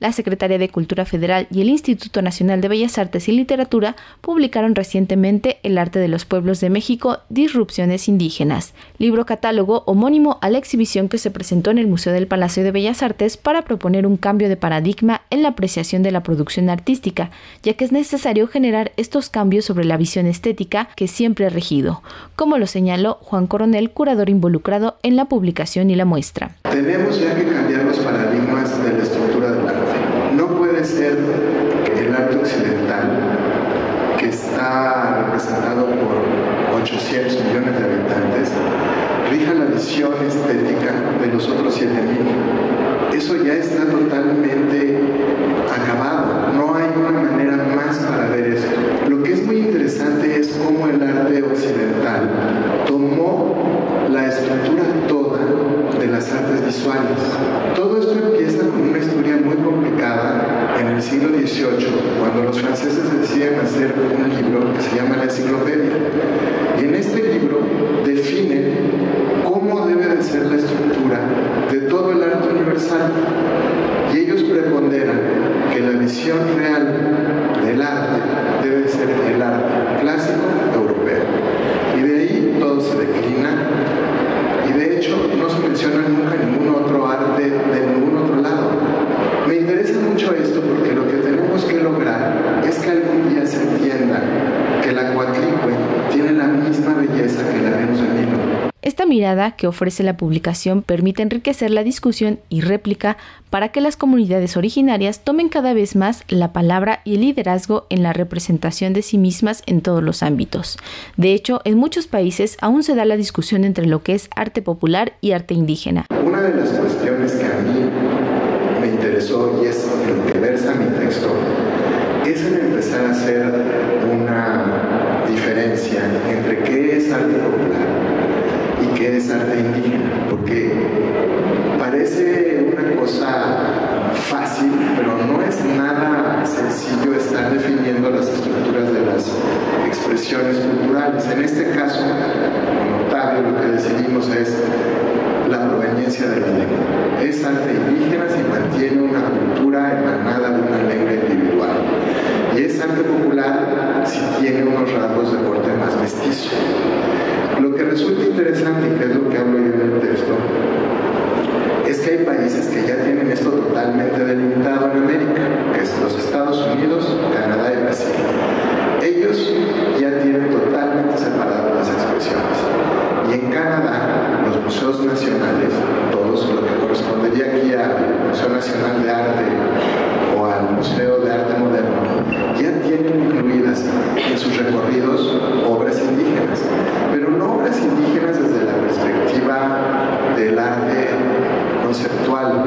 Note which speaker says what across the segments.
Speaker 1: La Secretaría de Cultura Federal y el Instituto Nacional de Bellas Artes y Literatura publicaron recientemente El arte de los pueblos de México, Disrupciones indígenas, libro catálogo homónimo a la exhibición que se presentó en el Museo del Palacio de Bellas Artes para proponer un cambio de paradigma en la apreciación de la producción artística, ya que es necesario generar estos cambios sobre la visión estética que siempre ha regido, como lo señaló Juan Coronel, curador involucrado en la publicación y la muestra.
Speaker 2: Tenemos ya que cambiar los paradigmas de la estructura del arte no puede ser el arte occidental, que está representado por 800 millones de habitantes, rija la visión estética de los otros 7.000. Eso ya está totalmente acabado. No hay una manera más para ver esto. Lo que es muy interesante es cómo el arte occidental tomó la estructura toda de las artes visuales. Todo esto empieza con una historia muy complicada en el siglo XVIII, cuando los franceses deciden hacer un libro que se llama la Enciclopedia. Y en este libro definen cómo debe de ser la estructura de todo el arte universal. Y ellos preponderan que la visión real del arte debe ser el arte clásico europeo. Y de ahí todo se declina y de hecho no se menciona nunca ningún otro arte de ningún otro lado. Me interesa mucho esto porque lo que tenemos que lograr es que algún día se entienda que la cuatlicue tiene la misma belleza que la de Nilo.
Speaker 1: Esta mirada que ofrece la publicación permite enriquecer la discusión y réplica para que las comunidades originarias tomen cada vez más la palabra y el liderazgo en la representación de sí mismas en todos los ámbitos. De hecho, en muchos países aún se da la discusión entre lo que es arte popular y arte indígena.
Speaker 2: Una de las cuestiones que a mí me interesó y es lo que versa mi texto es en empezar a hacer una diferencia entre qué es arte popular y qué es arte indígena, porque parece una cosa fácil, pero no es nada sencillo estar definiendo las estructuras de las expresiones En este caso, notable, lo que decidimos es la proveniencia de la lengua. Es arte indígena si mantiene una cultura emanada de una lengua individual. Y es arte popular si tiene unos rasgos de corte más mestizo. Lo que resulta interesante, y que es lo que hablo yo en el texto, es que hay países que ya tienen esto totalmente delimitado en América, que es los Estados Unidos, Canadá y Brasil. Ellos ya tienen totalmente separadas las expresiones. Y en Canadá, los museos nacionales, todos lo que correspondería aquí al Museo Nacional de o al Museo de Arte Moderno, ya tienen incluidas en sus recorridos obras indígenas, pero no obras indígenas desde la perspectiva del arte conceptual,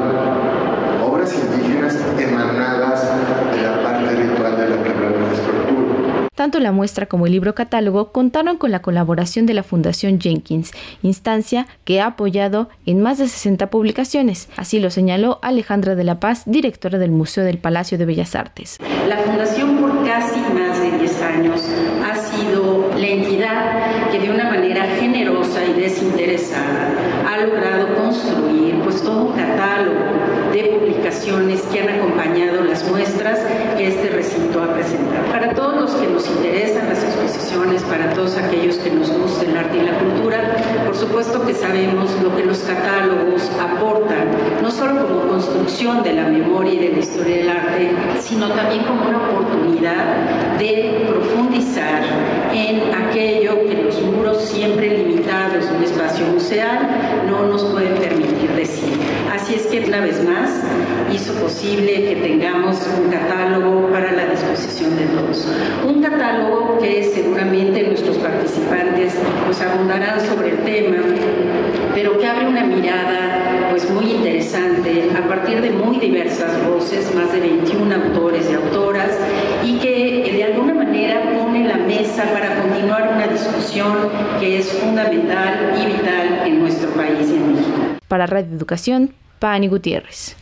Speaker 2: obras indígenas emanadas de la parte ritual de la que hablamos de
Speaker 1: tanto la muestra como el libro catálogo contaron con la colaboración de la Fundación Jenkins, instancia que ha apoyado en más de 60 publicaciones. Así lo señaló Alejandra de la Paz, directora del Museo del Palacio de Bellas Artes.
Speaker 3: La Fundación por casi más de 10 años ha sido la entidad que de una manera generosa y desinteresada ha logrado construir pues todo un catálogo de publicaciones que han acompañado las muestras que este recinto ha presentado. Para todos los que nos interesan las exposiciones, para todos aquellos que nos gusta el arte y la cultura, por supuesto que sabemos lo que los catálogos aportan, no solo como construcción de la memoria y de la historia del arte, sino también como una oportunidad de profundizar en aquello que los muros siempre limitados de un espacio museal no nos pueden permitir. Así es que una vez más hizo posible que tengamos un catálogo para la disposición de todos. Un catálogo que seguramente nuestros participantes nos abundarán sobre el tema, pero que abre una mirada pues muy interesante a partir de muy diversas voces, más de 21 autores y autoras, y que de alguna manera pone la mesa para continuar una discusión que es fundamental y vital en nuestro país y en México.
Speaker 1: Para Radio Educación, Pani Gutierrez.